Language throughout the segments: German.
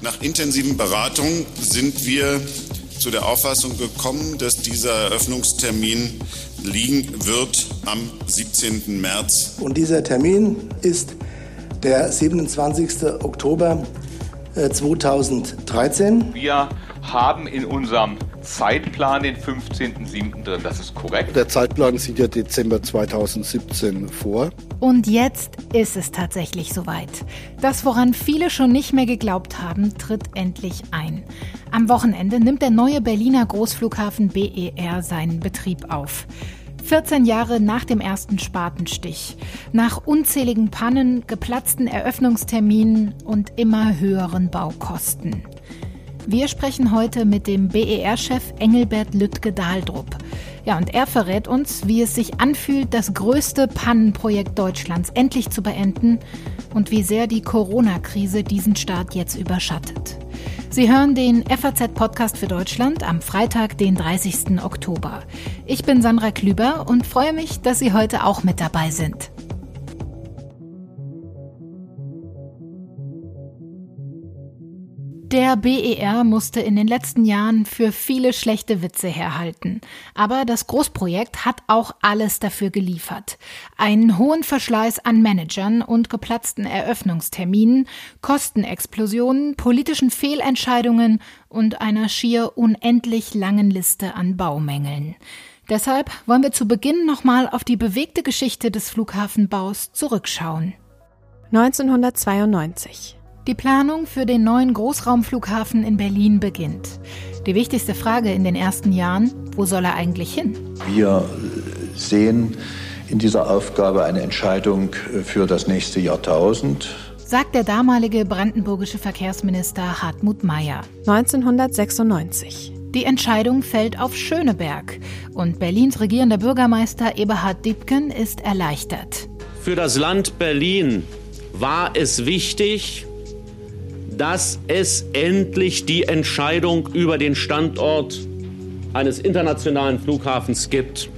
Nach intensiven Beratungen sind wir zu der Auffassung gekommen, dass dieser Eröffnungstermin liegen wird am 17. März. Und dieser Termin ist der 27. Oktober 2013. Äh, wir haben in unserem Zeitplan den 15.07. drin. Das ist korrekt. Der Zeitplan sieht ja Dezember 2017 vor. Und jetzt ist es tatsächlich soweit. Das, woran viele schon nicht mehr geglaubt haben, tritt endlich ein. Am Wochenende nimmt der neue Berliner Großflughafen BER seinen Betrieb auf. 14 Jahre nach dem ersten Spatenstich, nach unzähligen Pannen, geplatzten Eröffnungsterminen und immer höheren Baukosten. Wir sprechen heute mit dem BER-Chef Engelbert Lüttke-Dahldrup. Ja, und er verrät uns, wie es sich anfühlt, das größte Pannenprojekt Deutschlands endlich zu beenden und wie sehr die Corona-Krise diesen Start jetzt überschattet. Sie hören den FAZ-Podcast für Deutschland am Freitag, den 30. Oktober. Ich bin Sandra Klüber und freue mich, dass Sie heute auch mit dabei sind. Der BER musste in den letzten Jahren für viele schlechte Witze herhalten. Aber das Großprojekt hat auch alles dafür geliefert. Einen hohen Verschleiß an Managern und geplatzten Eröffnungsterminen, Kostenexplosionen, politischen Fehlentscheidungen und einer schier unendlich langen Liste an Baumängeln. Deshalb wollen wir zu Beginn nochmal auf die bewegte Geschichte des Flughafenbaus zurückschauen. 1992 die Planung für den neuen Großraumflughafen in Berlin beginnt. Die wichtigste Frage in den ersten Jahren, wo soll er eigentlich hin? Wir sehen in dieser Aufgabe eine Entscheidung für das nächste Jahrtausend. Sagt der damalige brandenburgische Verkehrsminister Hartmut Meyer. 1996. Die Entscheidung fällt auf Schöneberg und Berlins regierender Bürgermeister Eberhard Diepken ist erleichtert. Für das Land Berlin war es wichtig, dass es endlich die Entscheidung über den Standort eines internationalen Flughafens gibt.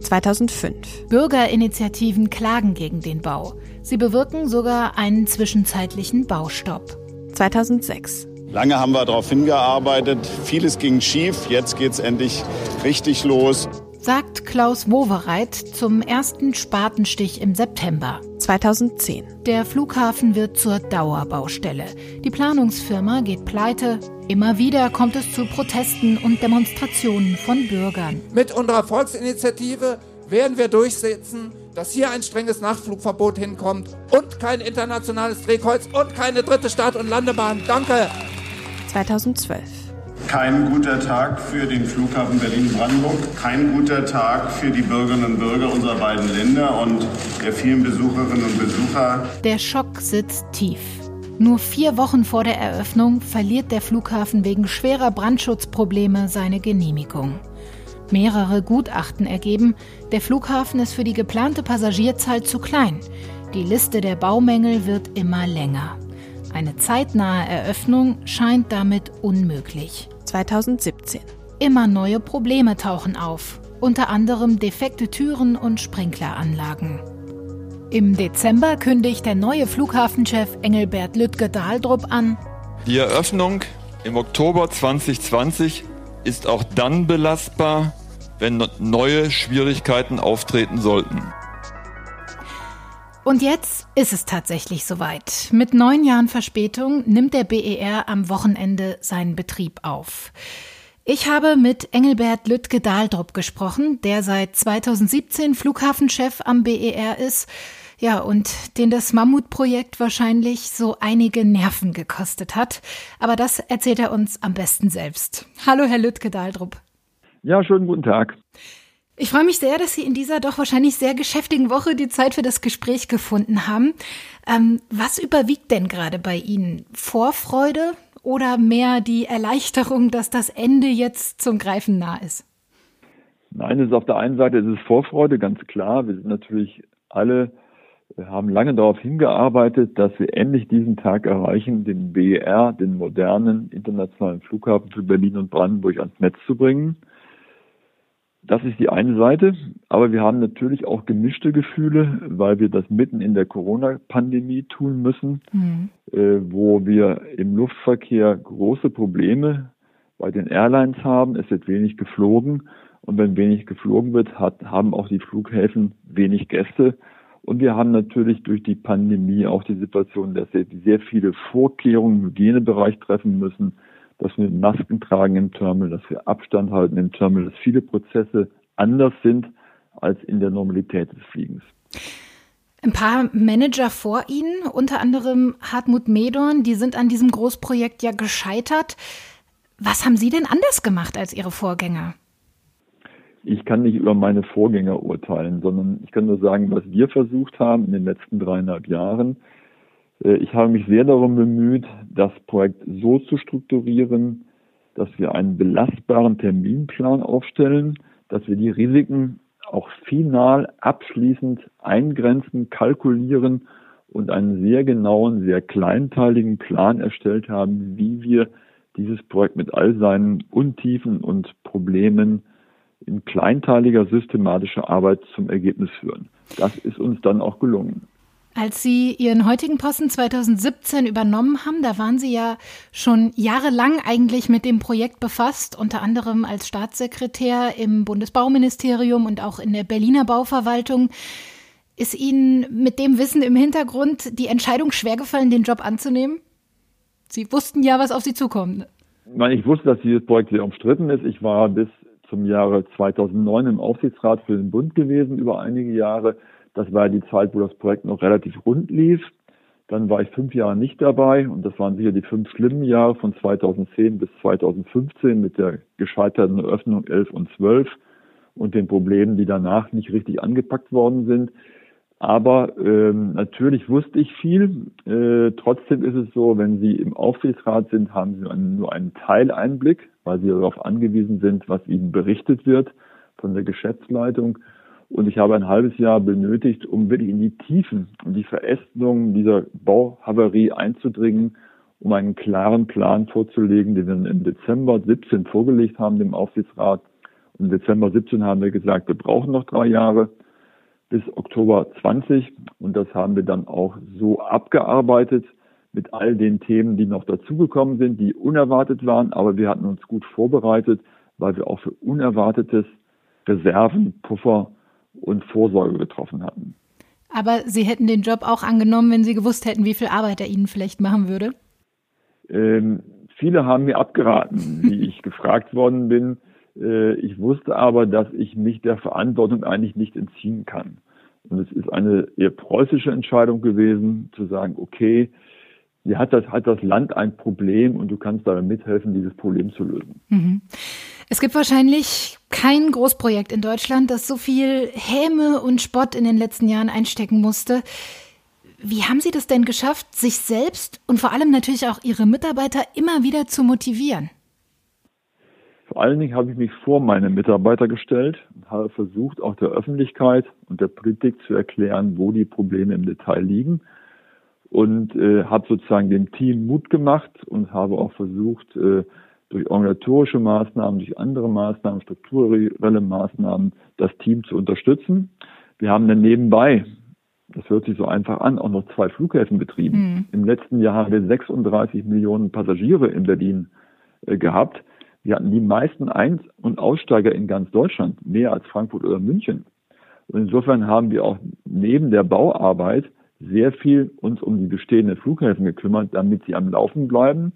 2005. Bürgerinitiativen klagen gegen den Bau. Sie bewirken sogar einen zwischenzeitlichen Baustopp. 2006. Lange haben wir darauf hingearbeitet, vieles ging schief, jetzt geht es endlich richtig los sagt Klaus Wowereit zum ersten Spatenstich im September 2010. Der Flughafen wird zur Dauerbaustelle. Die Planungsfirma geht pleite. Immer wieder kommt es zu Protesten und Demonstrationen von Bürgern. Mit unserer Volksinitiative werden wir durchsetzen, dass hier ein strenges Nachtflugverbot hinkommt und kein internationales Drehkreuz und keine dritte Start- und Landebahn. Danke. 2012. Kein guter Tag für den Flughafen Berlin-Brandenburg, kein guter Tag für die Bürgerinnen und Bürger unserer beiden Länder und der vielen Besucherinnen und Besucher. Der Schock sitzt tief. Nur vier Wochen vor der Eröffnung verliert der Flughafen wegen schwerer Brandschutzprobleme seine Genehmigung. Mehrere Gutachten ergeben, der Flughafen ist für die geplante Passagierzahl zu klein. Die Liste der Baumängel wird immer länger. Eine zeitnahe Eröffnung scheint damit unmöglich. 2017. Immer neue Probleme tauchen auf, unter anderem defekte Türen und Sprinkleranlagen. Im Dezember kündigt der neue Flughafenchef Engelbert Lüttke-Dahldrup an. Die Eröffnung im Oktober 2020 ist auch dann belastbar, wenn neue Schwierigkeiten auftreten sollten. Und jetzt ist es tatsächlich soweit. Mit neun Jahren Verspätung nimmt der BER am Wochenende seinen Betrieb auf. Ich habe mit Engelbert Lüttke-Dahldrup gesprochen, der seit 2017 Flughafenchef am BER ist. Ja, und den das Mammutprojekt wahrscheinlich so einige Nerven gekostet hat. Aber das erzählt er uns am besten selbst. Hallo, Herr Lüttke-Dahldrup. Ja, schönen guten Tag. Ich freue mich sehr, dass Sie in dieser doch wahrscheinlich sehr geschäftigen Woche die Zeit für das Gespräch gefunden haben. Ähm, was überwiegt denn gerade bei Ihnen? Vorfreude oder mehr die Erleichterung, dass das Ende jetzt zum Greifen nah ist? Nein, es ist auf der einen Seite es ist Vorfreude, ganz klar. Wir sind natürlich alle, haben lange darauf hingearbeitet, dass wir endlich diesen Tag erreichen, den BER, den modernen internationalen Flughafen für Berlin und Brandenburg ans Netz zu bringen. Das ist die eine Seite, aber wir haben natürlich auch gemischte Gefühle, weil wir das mitten in der Corona-Pandemie tun müssen, mhm. äh, wo wir im Luftverkehr große Probleme bei den Airlines haben. Es wird wenig geflogen und wenn wenig geflogen wird, hat, haben auch die Flughäfen wenig Gäste. Und wir haben natürlich durch die Pandemie auch die Situation, dass wir sehr viele Vorkehrungen im Hygienebereich treffen müssen, dass wir Masken tragen im Terminal, dass wir Abstand halten im Terminal, dass viele Prozesse anders sind als in der Normalität des Fliegens. Ein paar Manager vor Ihnen, unter anderem Hartmut Medorn, die sind an diesem Großprojekt ja gescheitert. Was haben Sie denn anders gemacht als Ihre Vorgänger? Ich kann nicht über meine Vorgänger urteilen, sondern ich kann nur sagen, was wir versucht haben in den letzten dreieinhalb Jahren. Äh, ich habe mich sehr darum bemüht, das Projekt so zu strukturieren, dass wir einen belastbaren Terminplan aufstellen, dass wir die Risiken auch final abschließend eingrenzen, kalkulieren und einen sehr genauen, sehr kleinteiligen Plan erstellt haben, wie wir dieses Projekt mit all seinen Untiefen und Problemen in kleinteiliger systematischer Arbeit zum Ergebnis führen. Das ist uns dann auch gelungen. Als Sie Ihren heutigen Posten 2017 übernommen haben, da waren Sie ja schon jahrelang eigentlich mit dem Projekt befasst, unter anderem als Staatssekretär im Bundesbauministerium und auch in der Berliner Bauverwaltung. Ist Ihnen mit dem Wissen im Hintergrund die Entscheidung schwergefallen, den Job anzunehmen? Sie wussten ja, was auf Sie zukommt. Ich wusste, dass dieses Projekt sehr umstritten ist. Ich war bis zum Jahre 2009 im Aufsichtsrat für den Bund gewesen über einige Jahre. Das war die Zeit, wo das Projekt noch relativ rund lief. Dann war ich fünf Jahre nicht dabei und das waren sicher die fünf schlimmen Jahre von 2010 bis 2015 mit der gescheiterten Eröffnung 11 und 12 und den Problemen, die danach nicht richtig angepackt worden sind. Aber ähm, natürlich wusste ich viel. Äh, trotzdem ist es so, wenn Sie im Aufsichtsrat sind, haben Sie nur einen Teileinblick, weil Sie darauf angewiesen sind, was Ihnen berichtet wird von der Geschäftsleitung. Und ich habe ein halbes Jahr benötigt, um wirklich in die Tiefen und die Verästelung dieser Bauhaverie einzudringen, um einen klaren Plan vorzulegen, den wir im Dezember 17 vorgelegt haben, dem Aufsichtsrat. Und im Dezember 17 haben wir gesagt, wir brauchen noch drei Jahre bis Oktober 20. Und das haben wir dann auch so abgearbeitet mit all den Themen, die noch dazugekommen sind, die unerwartet waren. Aber wir hatten uns gut vorbereitet, weil wir auch für Unerwartetes Reserven, Puffer und Vorsorge getroffen hatten. Aber Sie hätten den Job auch angenommen, wenn Sie gewusst hätten, wie viel Arbeit er Ihnen vielleicht machen würde? Ähm, viele haben mir abgeraten, wie ich gefragt worden bin. Äh, ich wusste aber, dass ich mich der Verantwortung eigentlich nicht entziehen kann. Und es ist eine eher preußische Entscheidung gewesen, zu sagen, okay, hier hat das, hat das Land ein Problem und du kannst dabei mithelfen, dieses Problem zu lösen. Mhm. Es gibt wahrscheinlich kein Großprojekt in Deutschland, das so viel Häme und Spott in den letzten Jahren einstecken musste. Wie haben Sie das denn geschafft, sich selbst und vor allem natürlich auch Ihre Mitarbeiter immer wieder zu motivieren? Vor allen Dingen habe ich mich vor meine Mitarbeiter gestellt und habe versucht, auch der Öffentlichkeit und der Politik zu erklären, wo die Probleme im Detail liegen und äh, habe sozusagen dem Team Mut gemacht und habe auch versucht, äh, durch organisatorische Maßnahmen, durch andere Maßnahmen, strukturelle Maßnahmen das Team zu unterstützen. Wir haben dann nebenbei, das hört sich so einfach an, auch noch zwei Flughäfen betrieben. Mhm. Im letzten Jahr haben wir 36 Millionen Passagiere in Berlin äh, gehabt. Wir hatten die meisten Ein- und Aussteiger in ganz Deutschland, mehr als Frankfurt oder München. Und insofern haben wir auch neben der Bauarbeit sehr viel uns um die bestehenden Flughäfen gekümmert, damit sie am Laufen bleiben,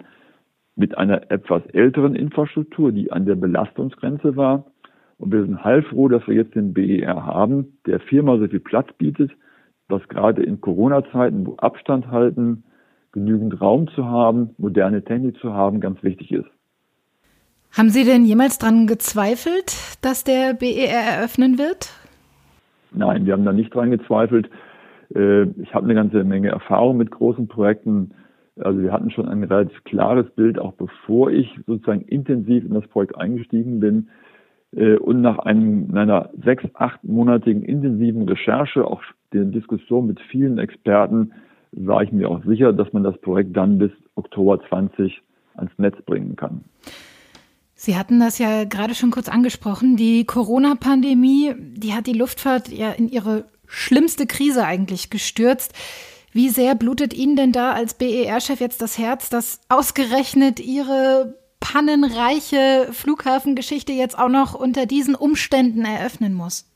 mit einer etwas älteren Infrastruktur, die an der Belastungsgrenze war. Und wir sind heilfroh, dass wir jetzt den BER haben, der viermal so viel Platz bietet, was gerade in Corona-Zeiten, wo Abstand halten, genügend Raum zu haben, moderne Technik zu haben, ganz wichtig ist. Haben Sie denn jemals daran gezweifelt, dass der BER eröffnen wird? Nein, wir haben da nicht dran gezweifelt. Äh, ich habe eine ganze Menge Erfahrung mit großen Projekten. Also wir hatten schon ein relativ klares Bild, auch bevor ich sozusagen intensiv in das Projekt eingestiegen bin. Äh, und nach einem, einer sechs, achtmonatigen intensiven Recherche, auch der Diskussion mit vielen Experten, war ich mir auch sicher, dass man das Projekt dann bis Oktober 20 ans Netz bringen kann. Sie hatten das ja gerade schon kurz angesprochen. Die Corona-Pandemie, die hat die Luftfahrt ja in ihre schlimmste Krise eigentlich gestürzt. Wie sehr blutet Ihnen denn da als BER-Chef jetzt das Herz, dass ausgerechnet Ihre pannenreiche Flughafengeschichte jetzt auch noch unter diesen Umständen eröffnen muss?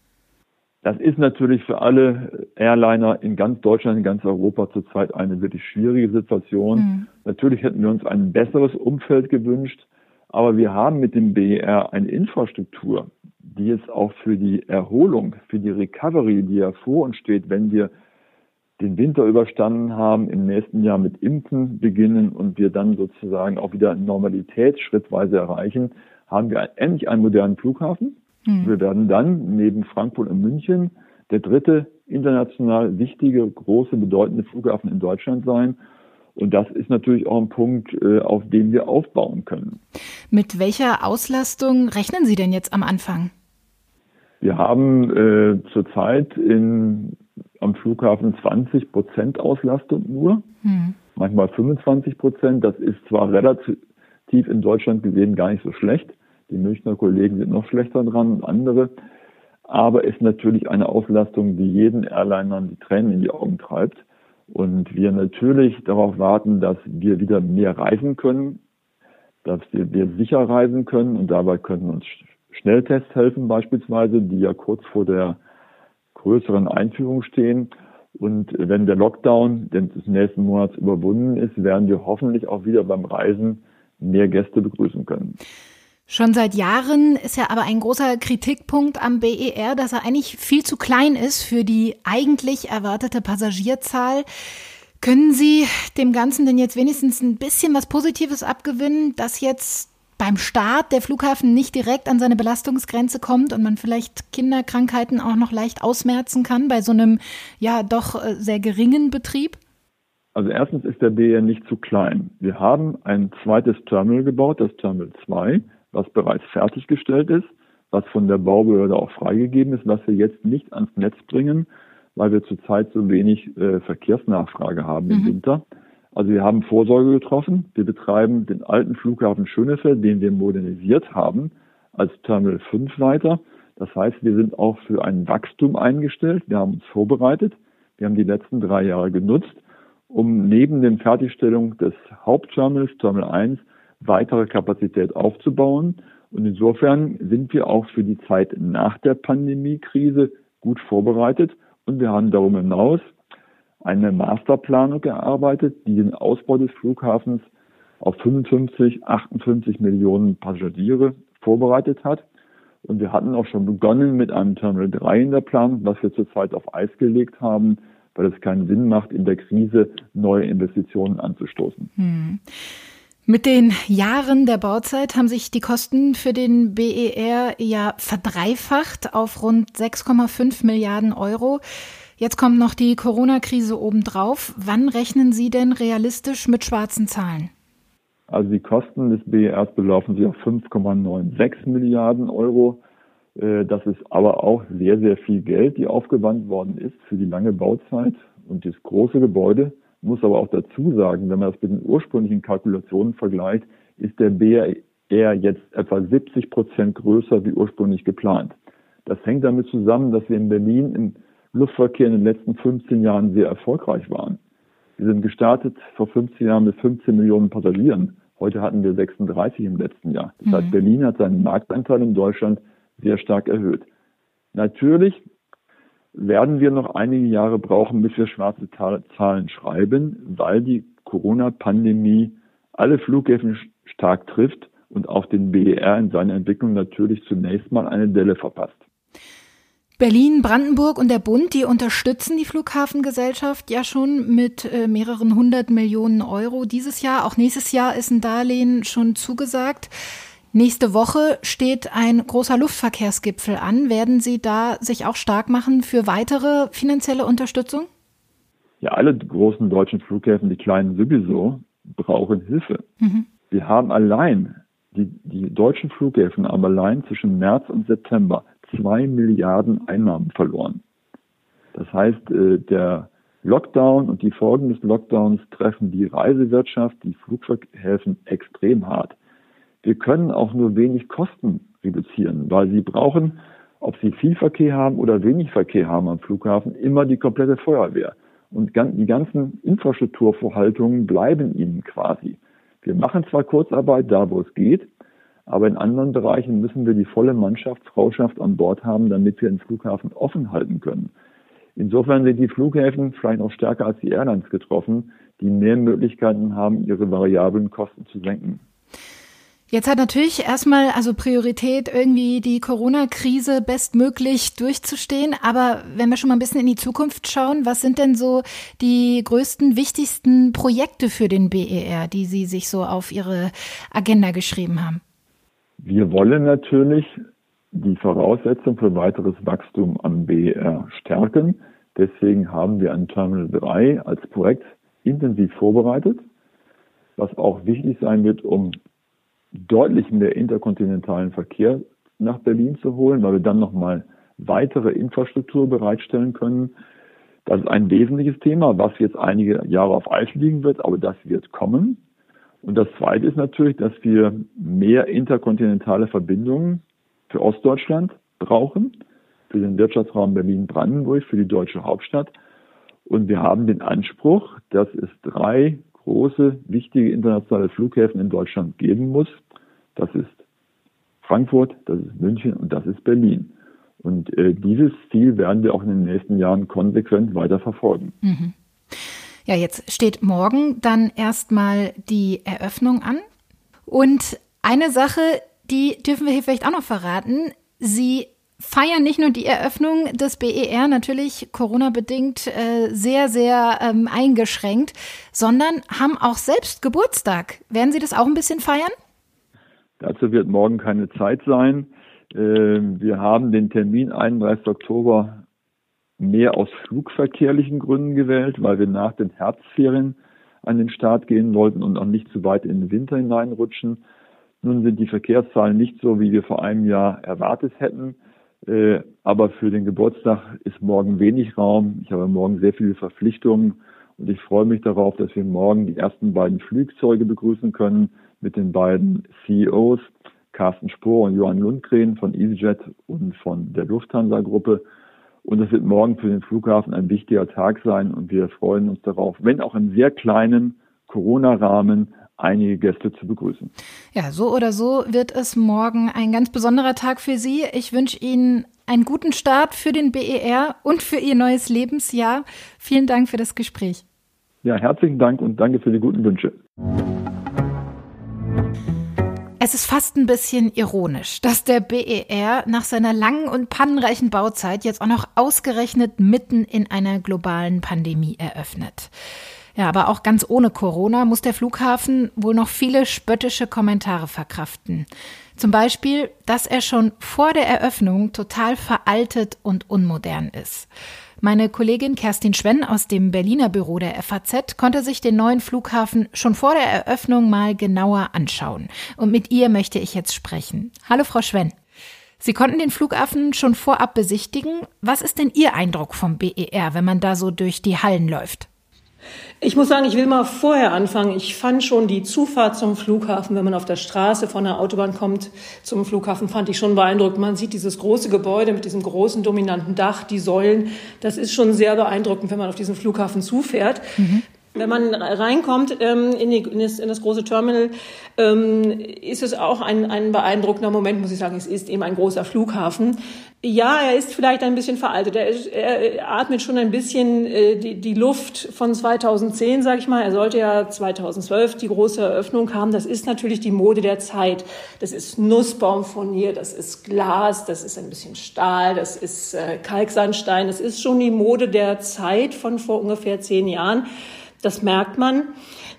Das ist natürlich für alle Airliner in ganz Deutschland, in ganz Europa zurzeit eine wirklich schwierige Situation. Mhm. Natürlich hätten wir uns ein besseres Umfeld gewünscht, aber wir haben mit dem BER eine Infrastruktur, die es auch für die Erholung, für die Recovery, die ja vor uns steht, wenn wir den Winter überstanden haben, im nächsten Jahr mit Impfen beginnen und wir dann sozusagen auch wieder Normalität schrittweise erreichen, haben wir endlich einen modernen Flughafen. Mhm. Wir werden dann neben Frankfurt und München der dritte international wichtige, große, bedeutende Flughafen in Deutschland sein. Und das ist natürlich auch ein Punkt, äh, auf dem wir aufbauen können. Mit welcher Auslastung rechnen Sie denn jetzt am Anfang? Wir haben äh, zurzeit in am Flughafen 20 Prozent Auslastung nur, hm. manchmal 25 Prozent. Das ist zwar relativ in Deutschland gesehen gar nicht so schlecht. Die Münchner Kollegen sind noch schlechter dran und andere. Aber ist natürlich eine Auslastung, die jeden Airlinern die Tränen in die Augen treibt. Und wir natürlich darauf warten, dass wir wieder mehr reisen können, dass wir, wir sicher reisen können. Und dabei können uns Schnelltests helfen beispielsweise, die ja kurz vor der größeren Einführung stehen. Und wenn der Lockdown des nächsten Monats überwunden ist, werden wir hoffentlich auch wieder beim Reisen mehr Gäste begrüßen können. Schon seit Jahren ist ja aber ein großer Kritikpunkt am BER, dass er eigentlich viel zu klein ist für die eigentlich erwartete Passagierzahl. Können Sie dem Ganzen denn jetzt wenigstens ein bisschen was Positives abgewinnen, dass jetzt beim Start der Flughafen nicht direkt an seine Belastungsgrenze kommt und man vielleicht Kinderkrankheiten auch noch leicht ausmerzen kann bei so einem ja doch äh, sehr geringen Betrieb? Also erstens ist der BR nicht zu klein. Wir haben ein zweites Terminal gebaut, das Terminal 2, was bereits fertiggestellt ist, was von der Baubehörde auch freigegeben ist, was wir jetzt nicht ans Netz bringen, weil wir zurzeit so wenig äh, Verkehrsnachfrage haben mhm. im Winter. Also wir haben Vorsorge getroffen. Wir betreiben den alten Flughafen Schönefeld, den wir modernisiert haben, als Terminal 5 weiter. Das heißt, wir sind auch für ein Wachstum eingestellt. Wir haben uns vorbereitet. Wir haben die letzten drei Jahre genutzt, um neben der Fertigstellung des Hauptterminals, Terminal 1, weitere Kapazität aufzubauen. Und insofern sind wir auch für die Zeit nach der Pandemiekrise gut vorbereitet. Und wir haben darüber hinaus eine Masterplanung erarbeitet, die den Ausbau des Flughafens auf 55, 58 Millionen Passagiere vorbereitet hat. Und wir hatten auch schon begonnen mit einem Terminal 3 in der Planung, was wir zurzeit auf Eis gelegt haben, weil es keinen Sinn macht, in der Krise neue Investitionen anzustoßen. Hm. Mit den Jahren der Bauzeit haben sich die Kosten für den BER ja verdreifacht auf rund 6,5 Milliarden Euro. Jetzt kommt noch die Corona-Krise obendrauf. Wann rechnen Sie denn realistisch mit schwarzen Zahlen? Also die Kosten des BERs belaufen sich auf 5,96 Milliarden Euro. Äh, das ist aber auch sehr, sehr viel Geld, die aufgewandt worden ist für die lange Bauzeit und das große Gebäude. Ich muss aber auch dazu sagen, wenn man das mit den ursprünglichen Kalkulationen vergleicht, ist der BER jetzt etwa 70 Prozent größer wie ursprünglich geplant. Das hängt damit zusammen, dass wir in Berlin im Luftverkehr in den letzten 15 Jahren sehr erfolgreich waren. Wir sind gestartet vor 15 Jahren mit 15 Millionen Passagieren. Heute hatten wir 36 im letzten Jahr. Das mhm. heißt, Berlin hat seinen Marktanteil in Deutschland sehr stark erhöht. Natürlich werden wir noch einige Jahre brauchen, bis wir schwarze Zahlen schreiben, weil die Corona-Pandemie alle Flughäfen stark trifft und auch den BER in seiner Entwicklung natürlich zunächst mal eine Delle verpasst. Berlin, Brandenburg und der Bund, die unterstützen die Flughafengesellschaft ja schon mit äh, mehreren hundert Millionen Euro dieses Jahr. Auch nächstes Jahr ist ein Darlehen schon zugesagt. Nächste Woche steht ein großer Luftverkehrsgipfel an. Werden Sie da sich auch stark machen für weitere finanzielle Unterstützung? Ja, alle großen deutschen Flughäfen, die kleinen sowieso, brauchen Hilfe. Mhm. Wir haben allein, die, die deutschen Flughäfen haben allein zwischen März und September zwei Milliarden Einnahmen verloren. Das heißt, äh, der Lockdown und die Folgen des Lockdowns treffen die Reisewirtschaft, die Flughäfen extrem hart. wir können auch nur wenig Kosten reduzieren, weil sie brauchen, ob sie viel Verkehr haben oder wenig Verkehr haben am Flughafen, immer die komplette Feuerwehr. Und die ganzen Infrastrukturvorhaltungen bleiben ihnen quasi. Wir machen zwar Kurzarbeit da, wo es geht, aber in anderen Bereichen müssen wir die volle Mannschaft, Frauschaft an Bord haben, damit wir den Flughafen offen halten können. Insofern sind die Flughäfen vielleicht noch stärker als die Airlines getroffen, die mehr Möglichkeiten haben, ihre variablen Kosten zu senken. Jetzt hat natürlich erstmal also Priorität, irgendwie die Corona-Krise bestmöglich durchzustehen. Aber wenn wir schon mal ein bisschen in die Zukunft schauen, was sind denn so die größten, wichtigsten Projekte für den BER, die Sie sich so auf Ihre Agenda geschrieben haben? Wir wollen natürlich die Voraussetzung für weiteres Wachstum am BER stärken. Deswegen haben wir ein Terminal 3 als Projekt intensiv vorbereitet, was auch wichtig sein wird, um deutlich mehr interkontinentalen Verkehr nach Berlin zu holen, weil wir dann nochmal weitere Infrastruktur bereitstellen können. Das ist ein wesentliches Thema, was jetzt einige Jahre auf Eis liegen wird, aber das wird kommen. Und das Zweite ist natürlich, dass wir mehr interkontinentale Verbindungen für Ostdeutschland brauchen, für den Wirtschaftsraum Berlin-Brandenburg, für die deutsche Hauptstadt. Und wir haben den Anspruch, dass es drei große, wichtige internationale Flughäfen in Deutschland geben muss. Das ist Frankfurt, das ist München und das ist Berlin. Und äh, dieses Ziel werden wir auch in den nächsten Jahren konsequent weiter verfolgen. Mhm. Ja, jetzt steht morgen dann erstmal die Eröffnung an. Und eine Sache, die dürfen wir hier vielleicht auch noch verraten. Sie feiern nicht nur die Eröffnung des BER, natürlich Corona-bedingt äh, sehr, sehr ähm, eingeschränkt, sondern haben auch selbst Geburtstag. Werden Sie das auch ein bisschen feiern? Dazu wird morgen keine Zeit sein. Äh, wir haben den Termin 31. Oktober mehr aus flugverkehrlichen Gründen gewählt, weil wir nach den Herbstferien an den Start gehen wollten und auch nicht zu weit in den Winter hineinrutschen. Nun sind die Verkehrszahlen nicht so, wie wir vor einem Jahr erwartet hätten. Äh, aber für den Geburtstag ist morgen wenig Raum. Ich habe morgen sehr viele Verpflichtungen und ich freue mich darauf, dass wir morgen die ersten beiden Flugzeuge begrüßen können mit den beiden CEOs, Carsten Spohr und Johann Lundgren von EasyJet und von der Lufthansa-Gruppe. Und es wird morgen für den Flughafen ein wichtiger Tag sein und wir freuen uns darauf, wenn auch im sehr kleinen Corona-Rahmen einige Gäste zu begrüßen. Ja, so oder so wird es morgen ein ganz besonderer Tag für Sie. Ich wünsche Ihnen einen guten Start für den BER und für Ihr neues Lebensjahr. Vielen Dank für das Gespräch. Ja, herzlichen Dank und danke für die guten Wünsche. Es ist fast ein bisschen ironisch, dass der BER nach seiner langen und pannenreichen Bauzeit jetzt auch noch ausgerechnet mitten in einer globalen Pandemie eröffnet. Ja, aber auch ganz ohne Corona muss der Flughafen wohl noch viele spöttische Kommentare verkraften. Zum Beispiel, dass er schon vor der Eröffnung total veraltet und unmodern ist. Meine Kollegin Kerstin Schwenn aus dem Berliner Büro der FAZ konnte sich den neuen Flughafen schon vor der Eröffnung mal genauer anschauen. Und mit ihr möchte ich jetzt sprechen. Hallo, Frau Schwenn. Sie konnten den Flughafen schon vorab besichtigen. Was ist denn Ihr Eindruck vom BER, wenn man da so durch die Hallen läuft? Ich muss sagen, ich will mal vorher anfangen. Ich fand schon die Zufahrt zum Flughafen, wenn man auf der Straße von der Autobahn kommt zum Flughafen, fand ich schon beeindruckend. Man sieht dieses große Gebäude mit diesem großen dominanten Dach, die Säulen. Das ist schon sehr beeindruckend, wenn man auf diesen Flughafen zufährt. Mhm. Wenn man reinkommt ähm, in, die, in, das, in, das, große Terminal, ähm, ist es auch ein, ein beeindruckender Moment, muss ich sagen. Es ist eben ein großer Flughafen. Ja, er ist vielleicht ein bisschen veraltet. Er, ist, er atmet schon ein bisschen äh, die, die Luft von 2010, sage ich mal. Er sollte ja 2012 die große Eröffnung haben. Das ist natürlich die Mode der Zeit. Das ist Nussbaumfurnier, das ist Glas, das ist ein bisschen Stahl, das ist äh, Kalksandstein. Das ist schon die Mode der Zeit von vor ungefähr zehn Jahren. Das merkt man.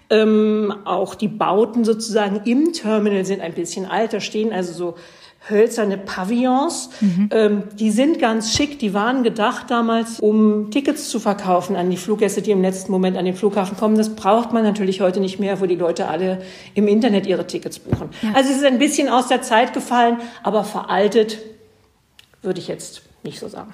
Ähm, auch die Bauten sozusagen im Terminal sind ein bisschen alt. Da stehen also so hölzerne Pavillons. Mhm. Ähm, die sind ganz schick. Die waren gedacht damals, um Tickets zu verkaufen an die Fluggäste, die im letzten Moment an den Flughafen kommen. Das braucht man natürlich heute nicht mehr, wo die Leute alle im Internet ihre Tickets buchen. Ja. Also es ist ein bisschen aus der Zeit gefallen, aber veraltet würde ich jetzt nicht so sagen.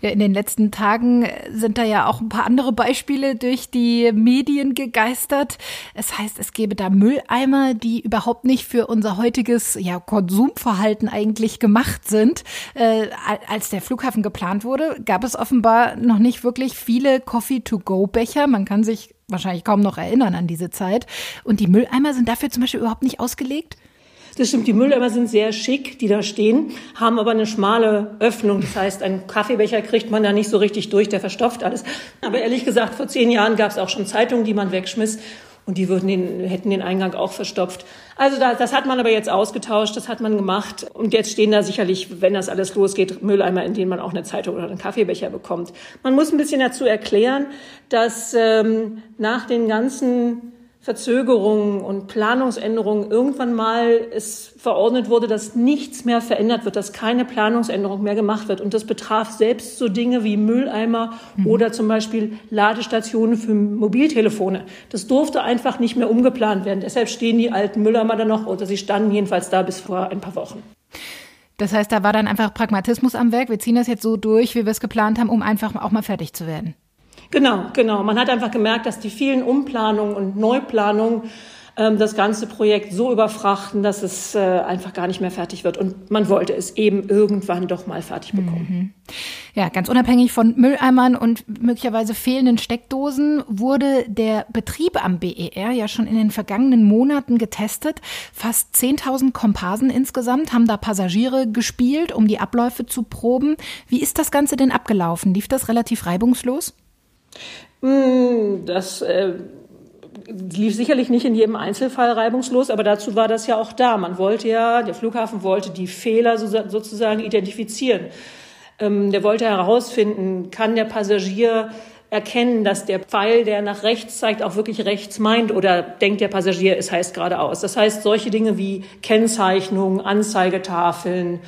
Ja, in den letzten Tagen sind da ja auch ein paar andere Beispiele durch die Medien gegeistert. Es heißt, es gäbe da Mülleimer, die überhaupt nicht für unser heutiges ja, Konsumverhalten eigentlich gemacht sind. Äh, als der Flughafen geplant wurde, gab es offenbar noch nicht wirklich viele Coffee-to-go-Becher. Man kann sich wahrscheinlich kaum noch erinnern an diese Zeit. Und die Mülleimer sind dafür zum Beispiel überhaupt nicht ausgelegt? Das stimmt, die Mülleimer sind sehr schick, die da stehen, haben aber eine schmale Öffnung. Das heißt, einen Kaffeebecher kriegt man da nicht so richtig durch, der verstopft alles. Aber ehrlich gesagt, vor zehn Jahren gab es auch schon Zeitungen, die man wegschmiss und die würden den, hätten den Eingang auch verstopft. Also da, das hat man aber jetzt ausgetauscht, das hat man gemacht. Und jetzt stehen da sicherlich, wenn das alles losgeht, Mülleimer, in denen man auch eine Zeitung oder einen Kaffeebecher bekommt. Man muss ein bisschen dazu erklären, dass ähm, nach den ganzen Verzögerungen und Planungsänderungen irgendwann mal es verordnet wurde, dass nichts mehr verändert wird, dass keine Planungsänderung mehr gemacht wird. Und das betraf selbst so Dinge wie Mülleimer mhm. oder zum Beispiel Ladestationen für Mobiltelefone. Das durfte einfach nicht mehr umgeplant werden. Deshalb stehen die alten Mülleimer da noch oder sie standen jedenfalls da bis vor ein paar Wochen. Das heißt, da war dann einfach Pragmatismus am Werk. Wir ziehen das jetzt so durch, wie wir es geplant haben, um einfach auch mal fertig zu werden. Genau, genau. Man hat einfach gemerkt, dass die vielen Umplanungen und Neuplanungen ähm, das ganze Projekt so überfrachten, dass es äh, einfach gar nicht mehr fertig wird. Und man wollte es eben irgendwann doch mal fertig bekommen. Mhm. Ja, ganz unabhängig von Mülleimern und möglicherweise fehlenden Steckdosen wurde der Betrieb am BER ja schon in den vergangenen Monaten getestet. Fast 10.000 Komparsen insgesamt haben da Passagiere gespielt, um die Abläufe zu proben. Wie ist das Ganze denn abgelaufen? Lief das relativ reibungslos? Hm, das äh, lief sicherlich nicht in jedem Einzelfall reibungslos, aber dazu war das ja auch da. Man wollte ja, der Flughafen wollte die Fehler sozusagen identifizieren. Ähm, der wollte herausfinden, kann der Passagier erkennen, dass der Pfeil, der nach rechts zeigt, auch wirklich rechts meint oder denkt der Passagier, es heißt geradeaus. Das heißt, solche Dinge wie Kennzeichnung, Anzeigetafeln,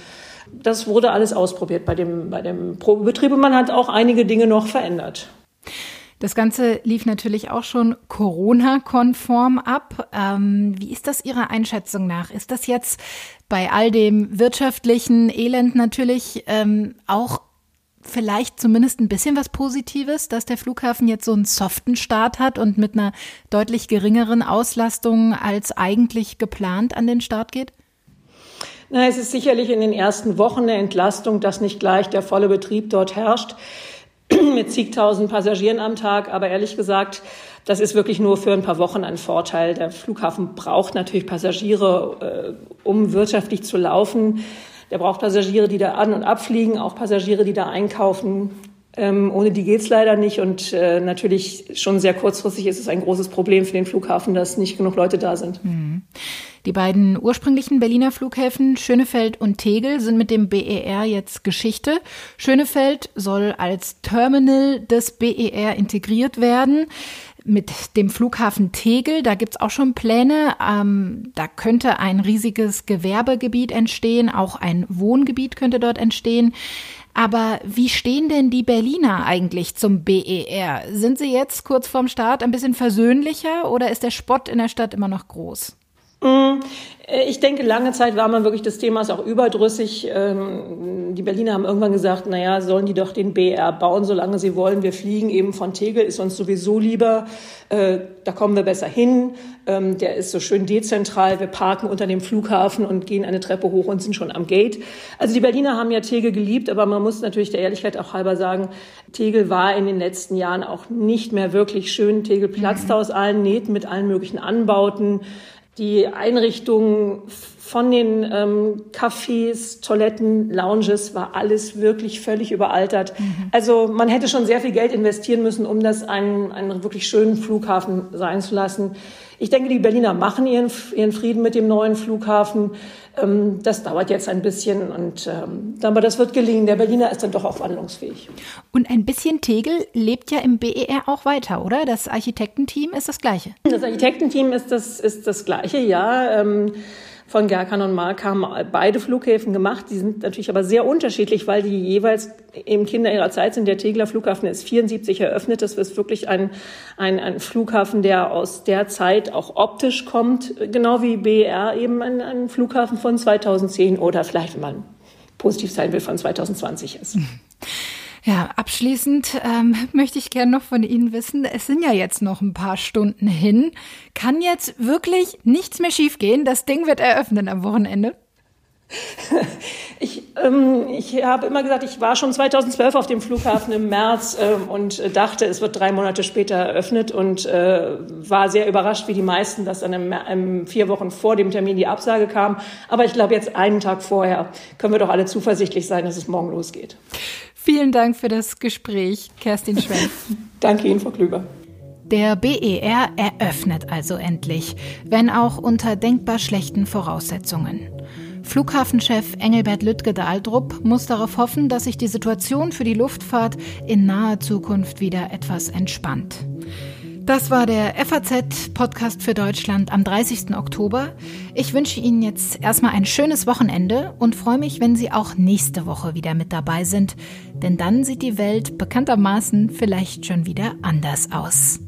das wurde alles ausprobiert bei dem, bei dem Probebetrieb und man hat auch einige Dinge noch verändert. Das Ganze lief natürlich auch schon Corona-konform ab. Ähm, wie ist das Ihrer Einschätzung nach? Ist das jetzt bei all dem wirtschaftlichen Elend natürlich ähm, auch vielleicht zumindest ein bisschen was Positives, dass der Flughafen jetzt so einen soften Start hat und mit einer deutlich geringeren Auslastung als eigentlich geplant an den Start geht? Na, es ist sicherlich in den ersten Wochen eine Entlastung, dass nicht gleich der volle Betrieb dort herrscht. mit zigtausend Passagieren am Tag. Aber ehrlich gesagt, das ist wirklich nur für ein paar Wochen ein Vorteil. Der Flughafen braucht natürlich Passagiere, äh, um wirtschaftlich zu laufen. Der braucht Passagiere, die da an- und abfliegen, auch Passagiere, die da einkaufen. Ähm, ohne die geht's leider nicht. Und äh, natürlich schon sehr kurzfristig ist es ein großes Problem für den Flughafen, dass nicht genug Leute da sind. Mhm. Die beiden ursprünglichen Berliner Flughäfen Schönefeld und Tegel sind mit dem BER jetzt Geschichte. Schönefeld soll als Terminal des BER integriert werden mit dem Flughafen Tegel. Da gibt's auch schon Pläne. Ähm, da könnte ein riesiges Gewerbegebiet entstehen, auch ein Wohngebiet könnte dort entstehen. Aber wie stehen denn die Berliner eigentlich zum BER? Sind sie jetzt kurz vorm Start ein bisschen versöhnlicher oder ist der Spott in der Stadt immer noch groß? Mm, äh, ich denke, lange Zeit war man wirklich des Themas auch überdrüssig. Ähm, die Berliner haben irgendwann gesagt, naja, sollen die doch den BR bauen, solange sie wollen. Wir fliegen eben von Tegel, ist uns sowieso lieber. Äh, da kommen wir besser hin. Ähm, der ist so schön dezentral. Wir parken unter dem Flughafen und gehen eine Treppe hoch und sind schon am Gate. Also die Berliner haben ja Tegel geliebt, aber man muss natürlich der Ehrlichkeit auch halber sagen, Tegel war in den letzten Jahren auch nicht mehr wirklich schön. Tegel platzte mhm. aus allen Nähten mit allen möglichen Anbauten die Einrichtungen von den ähm, Cafés, Toiletten, Lounges war alles wirklich völlig überaltert. Mhm. Also man hätte schon sehr viel Geld investieren müssen, um das einen, einen wirklich schönen Flughafen sein zu lassen. Ich denke, die Berliner machen ihren, ihren Frieden mit dem neuen Flughafen. Ähm, das dauert jetzt ein bisschen, und, ähm, aber das wird gelingen. Der Berliner ist dann doch auch wandlungsfähig. Und ein bisschen Tegel lebt ja im BER auch weiter, oder? Das Architektenteam ist das gleiche. Das Architektenteam ist das, ist das gleiche, ja. Von Gerkan und Mark haben beide Flughäfen gemacht. Die sind natürlich aber sehr unterschiedlich, weil die jeweils eben Kinder ihrer Zeit sind. Der Tegler Flughafen ist 74 eröffnet. Das ist wirklich ein, ein, ein Flughafen, der aus der Zeit auch optisch kommt, genau wie BR eben ein, ein Flughafen von 2010 oder vielleicht, wenn man positiv sein will, von 2020 ist. Ja, abschließend ähm, möchte ich gerne noch von Ihnen wissen, es sind ja jetzt noch ein paar Stunden hin. Kann jetzt wirklich nichts mehr schiefgehen? Das Ding wird eröffnen am Wochenende? Ich, ähm, ich habe immer gesagt, ich war schon 2012 auf dem Flughafen im März ähm, und dachte, es wird drei Monate später eröffnet und äh, war sehr überrascht, wie die meisten, dass dann im, im vier Wochen vor dem Termin die Absage kam. Aber ich glaube, jetzt einen Tag vorher können wir doch alle zuversichtlich sein, dass es morgen losgeht. Vielen Dank für das Gespräch, Kerstin Schwenk. Danke Ihnen, Frau Klüber. Der BER eröffnet also endlich, wenn auch unter denkbar schlechten Voraussetzungen. Flughafenchef Engelbert Lüttke-Dahldrup muss darauf hoffen, dass sich die Situation für die Luftfahrt in naher Zukunft wieder etwas entspannt. Das war der FAZ-Podcast für Deutschland am 30. Oktober. Ich wünsche Ihnen jetzt erstmal ein schönes Wochenende und freue mich, wenn Sie auch nächste Woche wieder mit dabei sind. Denn dann sieht die Welt bekanntermaßen vielleicht schon wieder anders aus.